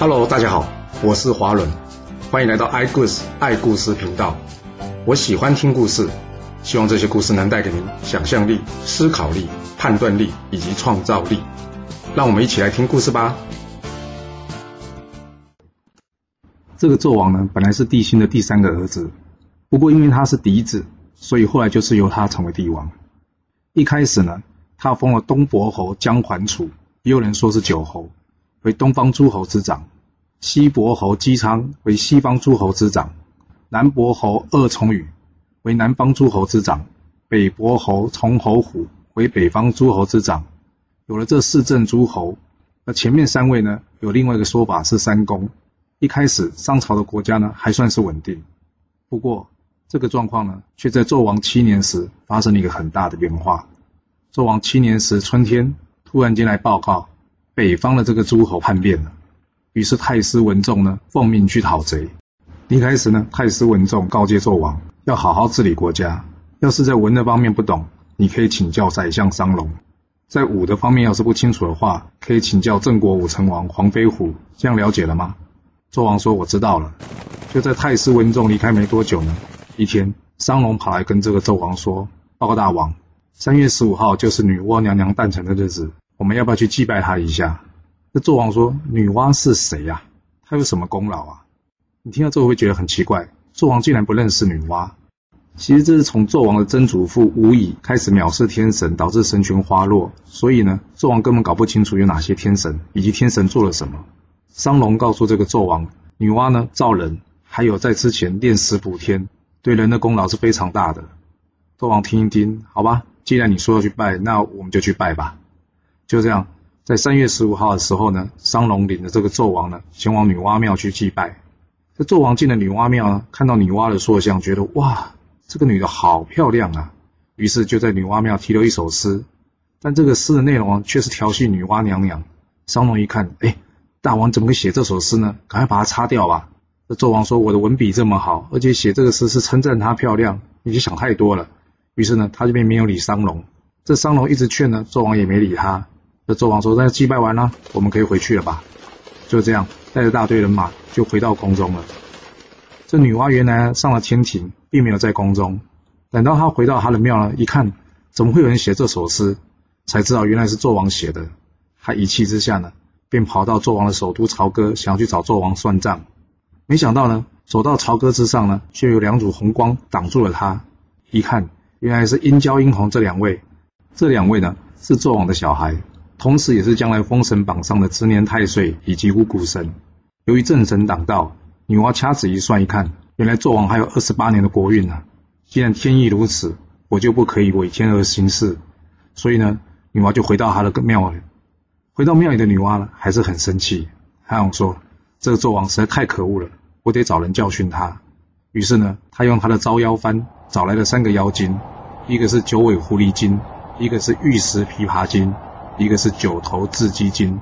Hello，大家好，我是华伦，欢迎来到爱故事爱故事频道。我喜欢听故事，希望这些故事能带给您想象力、思考力、判断力以及创造力。让我们一起来听故事吧。这个纣王呢，本来是帝辛的第三个儿子，不过因为他是嫡子，所以后来就是由他成为帝王。一开始呢，他封了东伯侯姜桓楚，也有人说是九侯。为东方诸侯之长，西伯侯姬昌为西方诸侯之长，南伯侯鄂从宇为南方诸侯之长，北伯侯崇侯虎为北方诸侯之长。有了这四镇诸侯，那前面三位呢？有另外一个说法是三公。一开始商朝的国家呢还算是稳定，不过这个状况呢，却在纣王七年时发生了一个很大的变化。纣王七年时春天，突然间来报告。北方的这个诸侯叛变了，于是太师文仲呢奉命去讨贼。一开始呢，太师文仲告诫纣王要好好治理国家，要是在文的方面不懂，你可以请教宰相商龙；在武的方面要是不清楚的话，可以请教郑国武成王黄飞虎。这样了解了吗？纣王说：“我知道了。”就在太师文仲离开没多久呢，一天，商龙跑来跟这个纣王说：“报告大王，三月十五号就是女娲娘娘诞辰的日子。”我们要不要去祭拜他一下？那纣王说：“女娲是谁呀？她有什么功劳啊？”你听到之后会觉得很奇怪，纣王竟然不认识女娲。其实这是从纣王的曾祖父无乙开始藐视天神，导致神权花落。所以呢，纣王根本搞不清楚有哪些天神，以及天神做了什么。商龙告诉这个纣王，女娲呢造人，还有在之前炼石补天，对人的功劳是非常大的。纣王听一听，好吧，既然你说要去拜，那我们就去拜吧。就这样，在三月十五号的时候呢，商龙领着这个纣王呢，前往女娲庙去祭拜。这纣王进了女娲庙呢，看到女娲的塑像，觉得哇，这个女的好漂亮啊，于是就在女娲庙提了一首诗。但这个诗的内容，却是调戏女娲娘娘。商龙一看，哎，大王怎么会写这首诗呢？赶快把它擦掉吧。这纣王说：“我的文笔这么好，而且写这个诗是称赞她漂亮，你就想太多了。”于是呢，他这边没有理商龙。这商龙一直劝呢，纣王也没理他。这纣王说：“那祭拜完了，我们可以回去了吧？”就这样，带着大队人马就回到宫中了。这女娲原来上了天庭，并没有在宫中。等到她回到她的庙呢，一看，怎么会有人写这首诗？才知道原来是纣王写的。她一气之下呢，便跑到纣王的首都朝歌，想去找纣王算账。没想到呢，走到朝歌之上呢，却有两组红光挡住了他。一看，原来是殷郊、殷红这两位。这两位呢，是纣王的小孩。同时，也是将来封神榜上的执年太岁以及五谷神。由于正神挡道，女娲掐指一算，一看，原来纣王还有二十八年的国运呢。既然天意如此，我就不可以违天而行事。所以呢，女娲就回到她的庙里。回到庙里的女娲呢，还是很生气，她想说：这个纣王实在太可恶了，我得找人教训他。于是呢，她用她的招妖幡找来了三个妖精，一个是九尾狐狸精，一个是玉石琵琶精。一个是九头雉鸡精，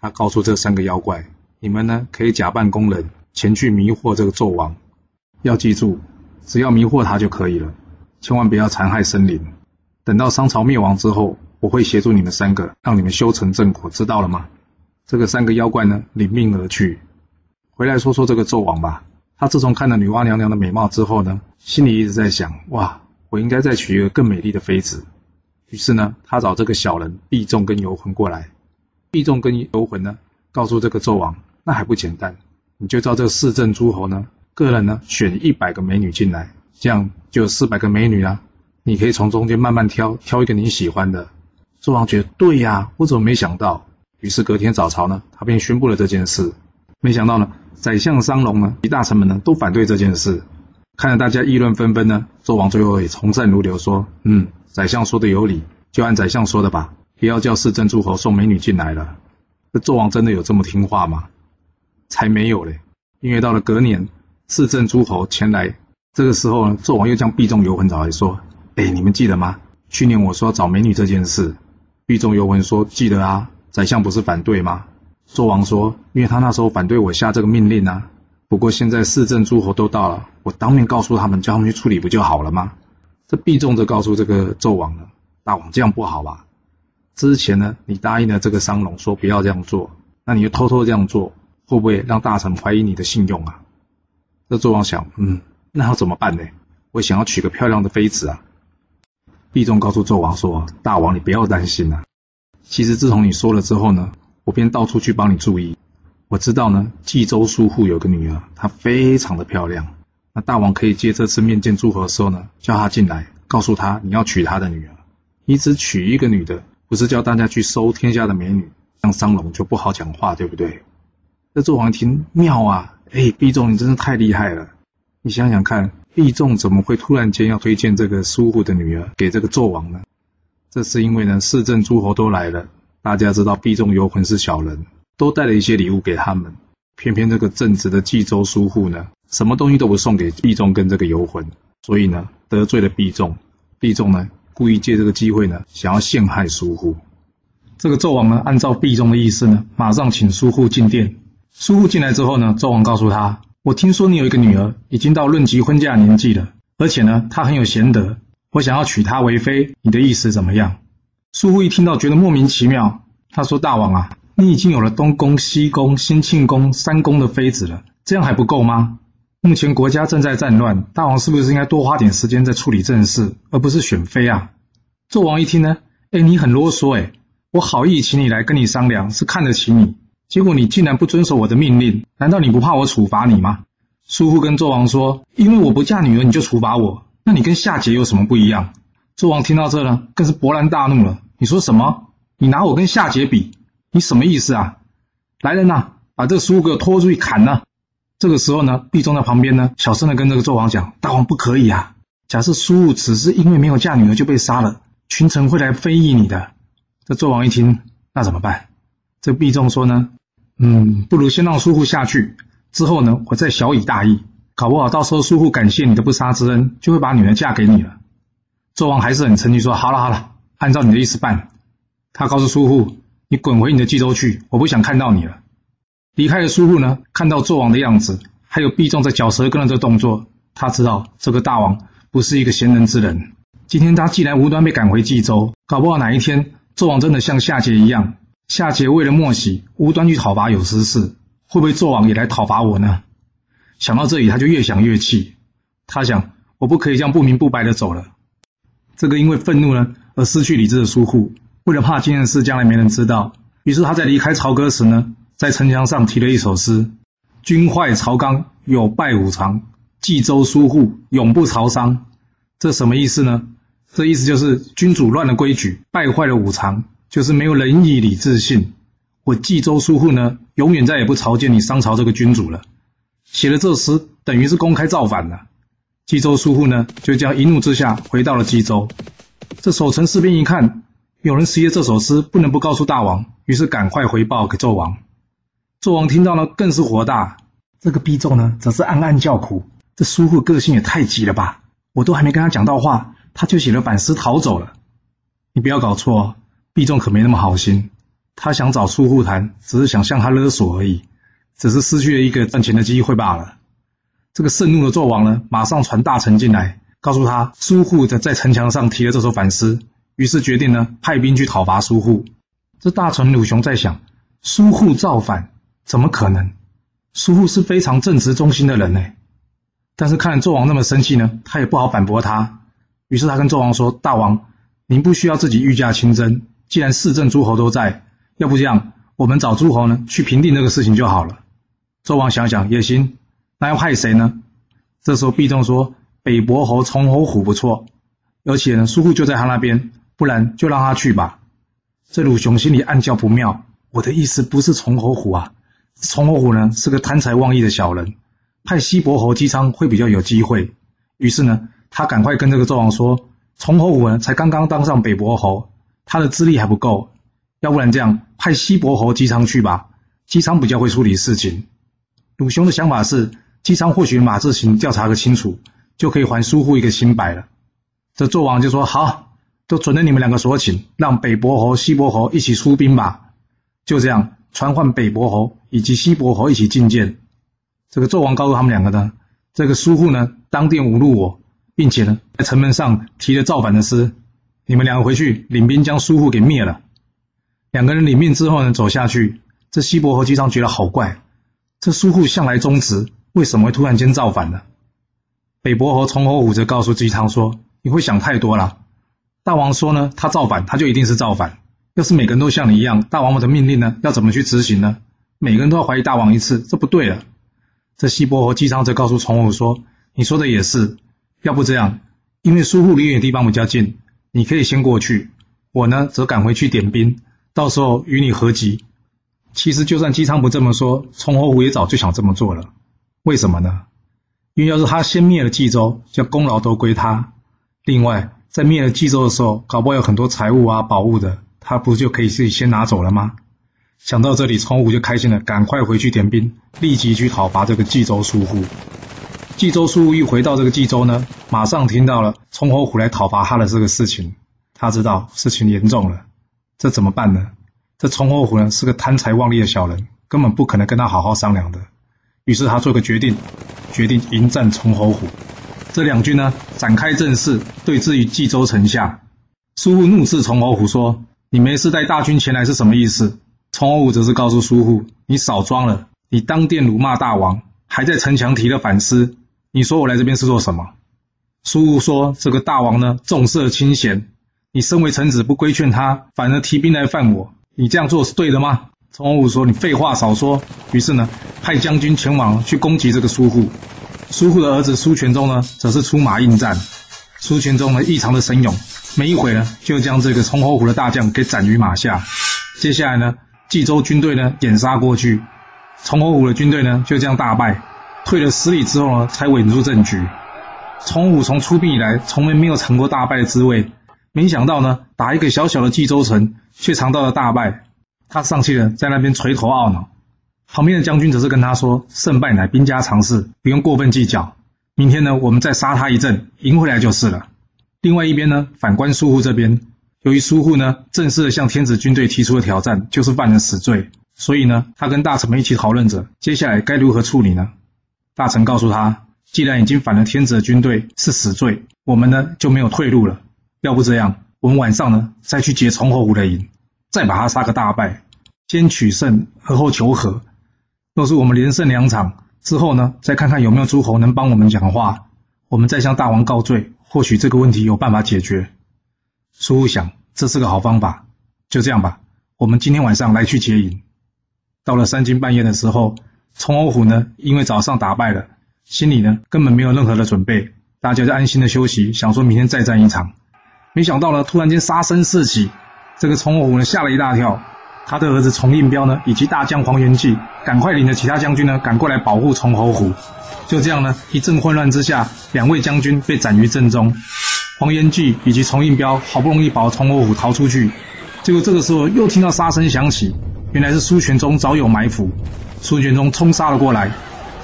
他告诉这三个妖怪：你们呢可以假扮工人前去迷惑这个纣王，要记住，只要迷惑他就可以了，千万不要残害生灵。等到商朝灭亡之后，我会协助你们三个，让你们修成正果，知道了吗？这个三个妖怪呢领命而去。回来说说这个纣王吧，他自从看了女娲娘娘的美貌之后呢，心里一直在想：哇，我应该再娶一个更美丽的妃子。于是呢，他找这个小人毕仲跟游魂过来。毕仲跟游魂呢，告诉这个纣王，那还不简单，你就照这四镇诸侯呢，个人呢选一百个美女进来，这样就有四百个美女啊。你可以从中间慢慢挑，挑一个你喜欢的。纣王觉得对呀，我怎么没想到？于是隔天早朝呢，他便宣布了这件事。没想到呢，宰相商龙呢，及大臣们呢，都反对这件事。看着大家议论纷纷呢，纣王最后也从善如流，说：“嗯。”宰相说的有理，就按宰相说的吧，不要叫四镇诸侯送美女进来了。这纣王真的有这么听话吗？才没有嘞！因为到了隔年，四镇诸侯前来，这个时候呢，纣王又将毕仲游魂找来说：“哎，你们记得吗？去年我说找美女这件事。”毕仲游魂说：“记得啊，宰相不是反对吗？”纣王说：“因为他那时候反对我下这个命令啊。不过现在四镇诸侯都到了，我当面告诉他们，叫他们去处理不就好了吗？”这毕仲就告诉这个纣王了：“大王这样不好吧？之前呢，你答应了这个商龙说不要这样做，那你就偷偷这样做，会不会让大臣怀疑你的信用啊？这纣王想，嗯，那要怎么办呢？我想要娶个漂亮的妃子啊。毕仲告诉纣王说：“大王，你不要担心啊。其实自从你说了之后呢，我便到处去帮你注意。我知道呢，冀州叔父有个女儿，她非常的漂亮。那大王可以借这次面见诸侯的时候呢，叫他进来，告诉他你要娶他的女儿。你只娶一个女的，不是叫大家去收天下的美女，像商龙就不好讲话，对不对？”这纣王一听妙啊，哎，毕仲你真是太厉害了。你想想看。毕仲怎么会突然间要推荐这个苏护的女儿给这个纣王呢？这是因为呢，市政诸侯都来了，大家知道毕仲游魂是小人，都带了一些礼物给他们。偏偏这个正直的冀州苏护呢，什么东西都不送给毕仲跟这个游魂，所以呢，得罪了毕仲。毕仲呢，故意借这个机会呢，想要陷害苏护。这个纣王呢，按照毕仲的意思呢，马上请苏护进殿。苏护进来之后呢，纣王告诉他。我听说你有一个女儿，已经到论及婚嫁年纪了，而且呢，她很有贤德，我想要娶她为妃，你的意思怎么样？苏护一听到，觉得莫名其妙。他说：“大王啊，你已经有了东宫、西宫、兴庆宫三宫的妃子了，这样还不够吗？目前国家正在战乱，大王是不是应该多花点时间在处理政事，而不是选妃啊？”纣王一听呢，哎，你很啰嗦哎，我好意请你来跟你商量，是看得起你。结果你竟然不遵守我的命令，难道你不怕我处罚你吗？叔父跟纣王说：“因为我不嫁女儿，你就处罚我，那你跟夏桀有什么不一样？”纣王听到这呢，更是勃然大怒了。你说什么？你拿我跟夏桀比？你什么意思啊？来人呐，把这个苏护给我拖出去砍了！这个时候呢，毕仲在旁边呢，小声的跟这个纣王讲：“大王不可以啊！假设叔父只是因为没有嫁女儿就被杀了，群臣会来非议你的。”这纣王一听，那怎么办？这毕仲说呢？嗯，不如先让叔父下去，之后呢，我再小以大义，搞不好到时候叔父感谢你的不杀之恩，就会把女儿嫁给你了。纣王还是很诚气说：“好了好了，按照你的意思办。”他告诉叔父：“你滚回你的冀州去，我不想看到你了。”离开的叔父呢，看到纣王的样子，还有毕仲在嚼舌根的这动作，他知道这个大王不是一个贤人之人。今天他既然无端被赶回冀州，搞不好哪一天纣王真的像夏桀一样。夏桀为了莫喜无端去讨伐有司氏，会不会纣王也来讨伐我呢？想到这里，他就越想越气。他想，我不可以这样不明不白的走了。这个因为愤怒呢而失去理智的叔父，为了怕这件事将来没人知道，于是他在离开朝歌时呢，在城墙上题了一首诗：“君坏朝纲，有败五常；冀州苏护，永不朝商。”这什么意思呢？这意思就是君主乱了规矩，败坏了五常。就是没有仁义礼智信，我冀州苏护呢，永远再也不朝见你商朝这个君主了。写了这诗，等于是公开造反了。冀州苏护呢，就这样一怒之下回到了冀州。这守城士兵一看，有人写这首诗，不能不告诉大王，于是赶快回报给纣王。纣王听到了，更是火大。这个毕仲呢，则是暗暗叫苦：这苏护个性也太急了吧！我都还没跟他讲到话，他就写了反诗逃走了。你不要搞错。毕仲可没那么好心，他想找苏护谈，只是想向他勒索而已，只是失去了一个赚钱的机会罢了。这个盛怒的纣王呢，马上传大臣进来，告诉他苏护在在城墙上提了这首反诗，于是决定呢派兵去讨伐苏护。这大臣鲁雄在想，苏护造反怎么可能？叔父是非常正直忠心的人呢。但是看纣王那么生气呢，他也不好反驳他，于是他跟纣王说：“大王，您不需要自己御驾亲征。”既然四镇诸侯都在，要不这样，我们找诸侯呢去平定这个事情就好了。纣王想想也行，那要派谁呢？这时候毕仲说：“北伯侯崇侯虎不错，而且呢叔父就在他那边，不然就让他去吧。”这鲁雄心里暗叫不妙，我的意思不是崇侯虎啊，崇侯虎呢是个贪财妄义的小人，派西伯侯姬昌会比较有机会。于是呢，他赶快跟这个纣王说：“崇侯虎呢才刚刚当上北伯侯。”他的资历还不够，要不然这样派西伯侯姬昌去吧，姬昌比较会处理事情。鲁雄的想法是，姬昌或许马自行调查个清楚，就可以还苏护一个清白了。这纣王就说：“好，都准了你们两个所请，让北伯侯、西伯侯一起出兵吧。”就这样传唤北伯侯以及西伯侯一起觐见。这个纣王告诉他们两个呢，这个苏护呢当殿侮辱我，并且呢在城门上提了造反的诗。你们两个回去领兵将苏护给灭了。两个人领命之后呢，走下去。这西伯侯姬昌觉得好怪，这苏护向来忠直，为什么会突然间造反呢？北伯侯崇侯虎则告诉姬昌说：“你会想太多了。大王说呢，他造反，他就一定是造反。要是每个人都像你一样，大王的命令呢，要怎么去执行呢？每个人都要怀疑大王一次，这不对了。”这西伯侯姬昌则告诉崇侯说：“你说的也是，要不这样，因为苏护离远的地方比较近，你可以先过去，我呢则赶回去点兵，到时候与你合击。”其实，就算姬昌不这么说，崇侯虎也早就想这么做了。为什么呢？因为要是他先灭了冀州，这功劳都归他。另外，在灭了冀州的时候，搞不好有很多财物啊、宝物的，他不就可以自己先拿走了吗？想到这里，崇侯虎就开心了，赶快回去点兵，立即去讨伐这个冀州苏护。冀州苏护一回到这个冀州呢，马上听到了崇侯虎来讨伐他的这个事情，他知道事情严重了，这怎么办呢？这崇侯虎呢是个贪财妄利的小人，根本不可能跟他好好商量的。于是他做个决定，决定迎战崇侯虎。这两军呢展开阵势，对峙于冀州城下。苏护怒斥崇侯虎说：“你没事带大军前来是什么意思？”崇侯虎则是告诉苏护：“你少装了，你当殿辱骂大王，还在城墙提了反思。你说我来这边是做什么？”苏护说：“这个大王呢重色轻贤，你身为臣子不规劝他，反而提兵来犯我。”你这样做是对的吗？崇侯虎说：“你废话少说。”于是呢，派将军前往去攻击这个苏护。苏护的儿子苏全忠呢，则是出马应战。苏全忠呢，异常的神勇，没一会呢，就将这个崇侯虎的大将给斩于马下。接下来呢，冀州军队呢，掩杀过去，崇侯虎的军队呢，就这样大败，退了十里之后呢，才稳住阵局。崇武从出兵以来，从来没有尝过大败的滋味。没想到呢，打一个小小的冀州城，却尝到了大败。他上气了，在那边垂头懊恼。旁边的将军则是跟他说：“胜败乃兵家常事，不用过分计较。明天呢，我们再杀他一阵，赢回来就是了。”另外一边呢，反观苏护这边，由于苏护呢正式的向天子军队提出了挑战，就是犯了死罪，所以呢，他跟大臣们一起讨论着接下来该如何处理呢？大臣告诉他：“既然已经反了天子的军队，是死罪，我们呢就没有退路了。”要不这样，我们晚上呢再去劫崇侯虎的营，再把他杀个大败，先取胜而后求和。若是我们连胜两场之后呢，再看看有没有诸侯能帮我们讲话，我们再向大王告罪，或许这个问题有办法解决。苏护想，这是个好方法，就这样吧。我们今天晚上来去劫营。到了三更半夜的时候，崇侯虎呢，因为早上打败了，心里呢根本没有任何的准备，大家就安心的休息，想说明天再战一场。没想到呢，突然间杀声四起，这个崇侯虎呢吓了一大跳，他的儿子崇应彪呢以及大将黄元济赶快领着其他将军呢赶过来保护崇侯虎。就这样呢，一阵混乱之下，两位将军被斩于阵中。黄元济以及崇应彪好不容易保崇侯虎逃出去，结果这个时候又听到杀声响起，原来是苏全忠早有埋伏，苏全忠冲杀了过来，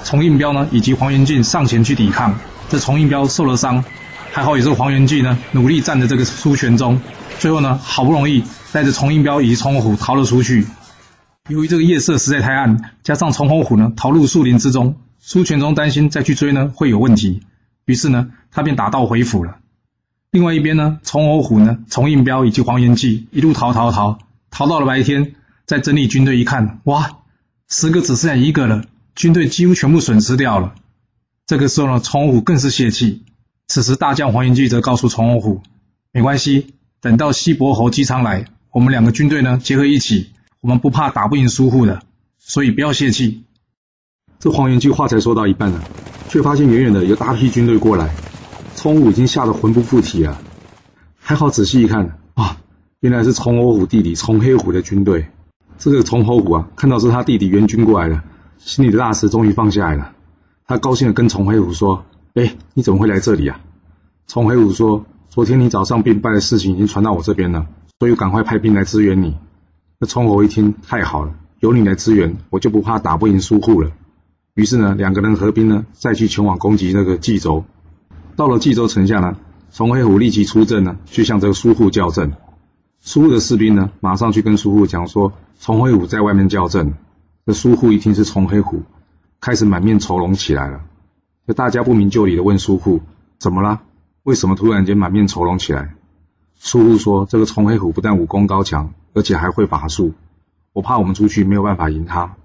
崇应彪呢以及黄元济上前去抵抗，这崇应彪受了伤。还好也是黄元济呢，努力站着这个苏全忠，最后呢，好不容易带着崇应彪以及崇侯虎逃了出去。由于这个夜色实在太暗，加上崇侯虎呢逃入树林之中，苏全忠担心再去追呢会有问题，于是呢，他便打道回府了。另外一边呢，崇侯虎呢，崇应彪以及黄延济一路逃逃逃，逃到了白天，在整理军队一看，哇，十个只剩下一个了，军队几乎全部损失掉了。这个时候呢，崇侯虎更是泄气。此时，大将黄延济则告诉崇侯虎：“没关系，等到西伯侯姬昌来，我们两个军队呢结合一起，我们不怕打不赢苏护的，所以不要泄气。”这黄延济话才说到一半呢，却发现远远的有大批军队过来，崇武已经吓得魂不附体了。还好仔细一看，啊，原来是崇侯虎弟弟崇黑虎的军队。这个崇侯虎啊，看到是他弟弟援军过来了，心里的大石终于放下来了。他高兴的跟崇黑虎说。哎，你怎么会来这里啊？崇黑虎说：“昨天你早上兵败的事情已经传到我这边了，所以赶快派兵来支援你。”那崇侯一听，太好了，有你来支援，我就不怕打不赢苏护了。于是呢，两个人合兵呢，再去前往攻击那个冀州。到了冀州城下呢，崇黑虎立即出阵呢，去向这个苏护叫阵。苏护的士兵呢，马上去跟苏护讲说：“崇黑虎在外面叫阵。”这苏护一听是崇黑虎，开始满面愁容起来了。大家不明就里的问苏护：“怎么了？为什么突然间满面愁容起来？”苏护说：“这个崇黑虎不但武功高强，而且还会法术，我怕我们出去没有办法赢他。”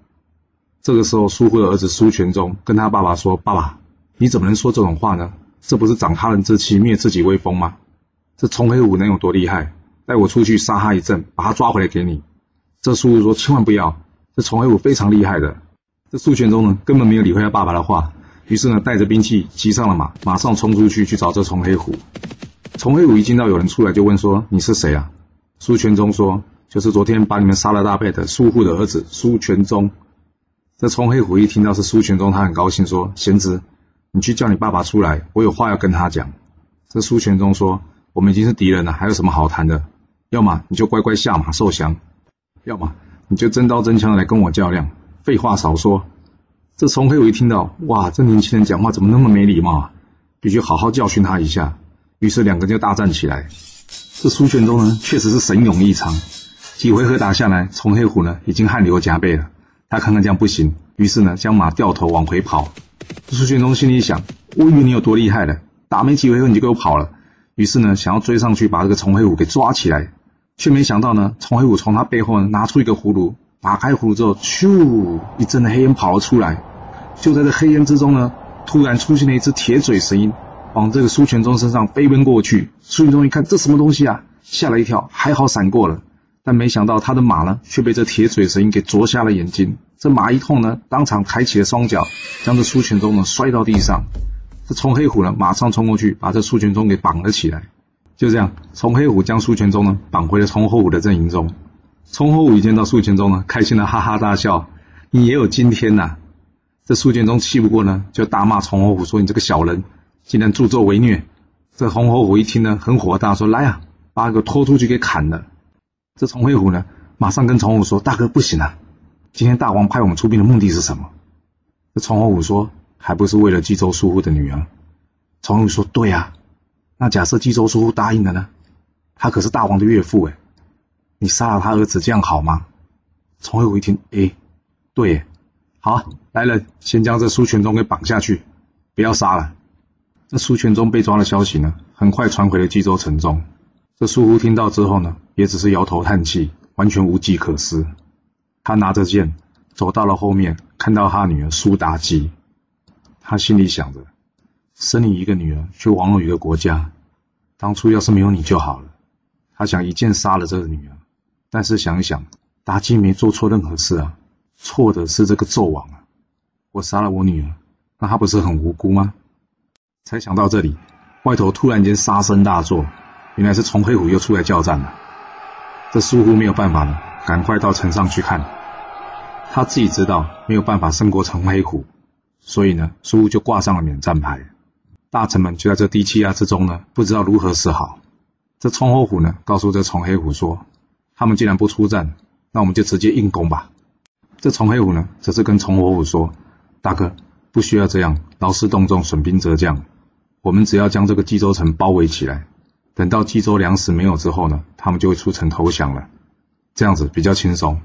这个时候，苏护的儿子苏全忠跟他爸爸说：“爸爸，你怎么能说这种话呢？这不是长他人志气，灭自己威风吗？这崇黑虎能有多厉害？带我出去杀他一阵，把他抓回来给你。”这苏护说：“千万不要，这崇黑虎非常厉害的。”这苏全忠呢，根本没有理会他爸爸的话，于是呢，带着兵器骑上了马，马上冲出去去找这崇黑虎。崇黑虎一见到有人出来，就问说：“你是谁啊？”苏全忠说：“就是昨天把你们杀了大败的苏护的儿子苏全忠。”这崇黑虎一听到是苏全忠，他很高兴，说：“贤侄，你去叫你爸爸出来，我有话要跟他讲。”这苏全忠说：“我们已经是敌人了，还有什么好谈的？要么你就乖乖下马受降，要么你就真刀真枪的来跟我较量。废话少说。”这崇黑虎一听到，哇，这年轻人讲话怎么那么没礼貌啊？必须好好教训他一下。于是两个人就大战起来。这苏全忠呢，确实是神勇异常，几回合打下来，崇黑虎呢已经汗流浃背了。他看看这样不行，于是呢，将马掉头往回跑。苏全宗心里想：我以为你有多厉害了，打没几回合你就给我跑了。于是呢，想要追上去把这个崇黑虎给抓起来，却没想到呢，崇黑虎从他背后呢拿出一个葫芦，打开葫芦之后，咻，一阵的黑烟跑了出来。就在这黑烟之中呢，突然出现了一只铁嘴神鹰，往这个苏全忠身上飞奔过去。苏全忠一看，这什么东西啊？吓了一跳，还好闪过了。但没想到他的马呢，却被这铁嘴神鹰给啄瞎了眼睛。这马一痛呢，当场抬起了双脚，将这苏全忠呢摔到地上。这崇黑虎呢，马上冲过去，把这苏全忠给绑了起来。就这样，崇黑虎将苏全忠呢绑回了崇侯虎的阵营中。崇侯虎一见到苏全忠呢，开心的哈哈大笑：“你也有今天呐！”这苏全忠气不过呢，就大骂崇侯虎说：“你这个小人，竟然助纣为虐！”这崇侯虎一听呢，很火大，说：“来啊，把个拖出去给砍了。”这崇黑虎呢，马上跟崇虎说：“大哥，不行啊！今天大王派我们出兵的目的是什么？”这崇侯虎说：“还不是为了冀州叔父的女儿。”崇虎说：“对呀，那假设冀州叔父答应了呢？他可是大王的岳父哎，你杀了他儿子，这样好吗？”崇黑虎一听：“哎，对，好，来人，先将这苏全忠给绑下去，不要杀了。”这苏全忠被抓的消息呢，很快传回了冀州城中。这苏护听到之后呢，也只是摇头叹气，完全无计可施。他拿着剑走到了后面，看到他女儿苏妲己，他心里想着：生你一个女儿，却亡了一个国家。当初要是没有你就好了。他想一剑杀了这个女儿，但是想一想，妲己没做错任何事啊，错的是这个纣王啊！我杀了我女儿，那她不是很无辜吗？才想到这里，外头突然间杀声大作。原来是崇黑虎又出来叫战了，这苏护没有办法了，赶快到城上去看。他自己知道没有办法胜过崇黑虎，所以呢，苏护就挂上了免战牌。大臣们就在这低气压之中呢，不知道如何是好。这崇侯虎呢，告诉这崇黑虎说：“他们既然不出战，那我们就直接硬攻吧。”这崇黑虎呢，则是跟崇侯虎说：“大哥，不需要这样劳师动众，损兵折将，我们只要将这个冀州城包围起来。”等到冀州粮食没有之后呢，他们就会出城投降了，这样子比较轻松。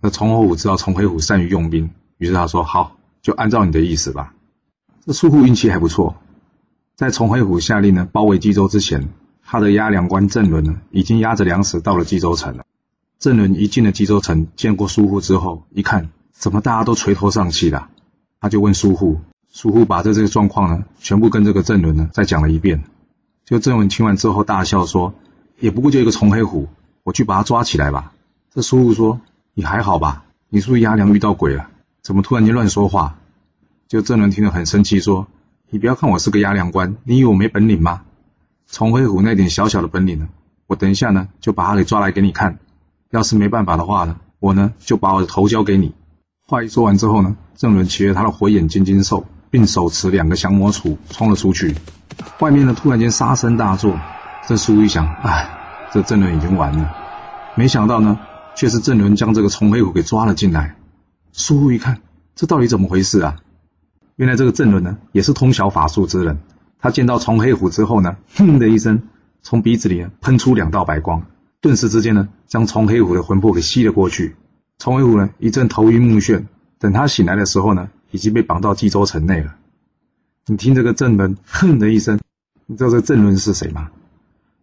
那崇侯虎知道崇黑虎善于用兵，于是他说：“好，就按照你的意思吧。”这苏护运气还不错，在崇黑虎下令呢包围冀州之前，他的押粮官郑伦呢已经押着粮食到了冀州城了。郑伦一进了冀州城，见过苏护之后，一看怎么大家都垂头丧气的，他就问苏护，苏护把这这个状况呢全部跟这个郑伦呢再讲了一遍。就郑文听完之后大笑说：“也不过就一个重黑虎，我去把他抓起来吧。”这叔叔说：“你还好吧？你是不是押粮遇到鬼了？怎么突然间乱说话？”就郑伦听了很生气，说：“你不要看我是个押粮官，你以为我没本领吗？重黑虎那点小小的本领呢，我等一下呢就把他给抓来给你看。要是没办法的话呢，我呢就把我的头交给你。”话一说完之后呢，郑伦骑着他的火眼金睛兽，并手持两个降魔杵冲了出去。外面呢，突然间杀声大作。这苏一想，哎，这郑伦已经完了。没想到呢，却是郑伦将这个崇黑虎给抓了进来。苏一看，这到底怎么回事啊？原来这个郑伦呢，也是通晓法术之人。他见到崇黑虎之后呢，哼的一声，从鼻子里喷出两道白光，顿时之间呢，将崇黑虎的魂魄给吸了过去。崇黑虎呢，一阵头晕目眩。等他醒来的时候呢，已经被绑到冀州城内了。你听这个证人哼的一声，你知道这个证人是谁吗？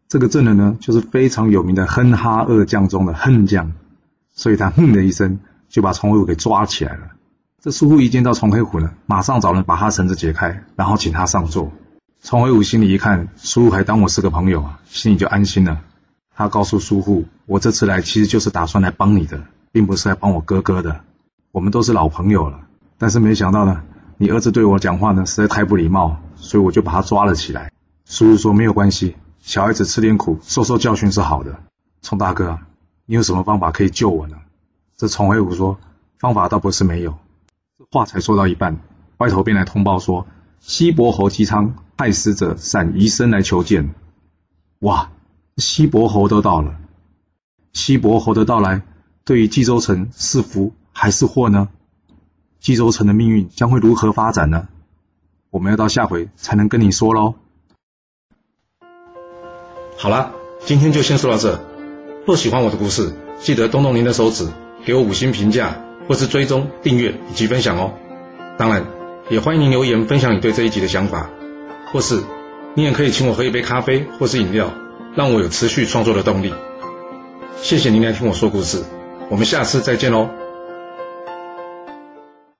这个证人呢，就是非常有名的哼哈二将中的哼将，所以他哼的一声就把崇侯虎给抓起来了。这苏护一见到崇黑虎呢，马上找人把他绳子解开，然后请他上座。崇黑虎心里一看，苏护还当我是个朋友啊，心里就安心了。他告诉苏护：“我这次来其实就是打算来帮你的，并不是来帮我哥哥的。我们都是老朋友了。但是没想到呢，你儿子对我讲话呢实在太不礼貌，所以我就把他抓了起来。”叔叔说：“没有关系，小孩子吃点苦，受受教训是好的。崇大哥，你有什么方法可以救我呢？”这崇黑虎说：“方法倒不是没有。”这话才说到一半，外头便来通报说，西伯侯姬昌派使者闪移身来求见。哇，西伯侯都到了。西伯侯的到来，对于冀州城是福还是祸呢？冀州城的命运将会如何发展呢？我们要到下回才能跟你说喽。好了，今天就先说到这。若喜欢我的故事，记得动动您的手指，给我五星评价。或是追踪、订阅以及分享哦。当然，也欢迎您留言分享你对这一集的想法，或是你也可以请我喝一杯咖啡或是饮料，让我有持续创作的动力。谢谢您来听我说故事，我们下次再见喽。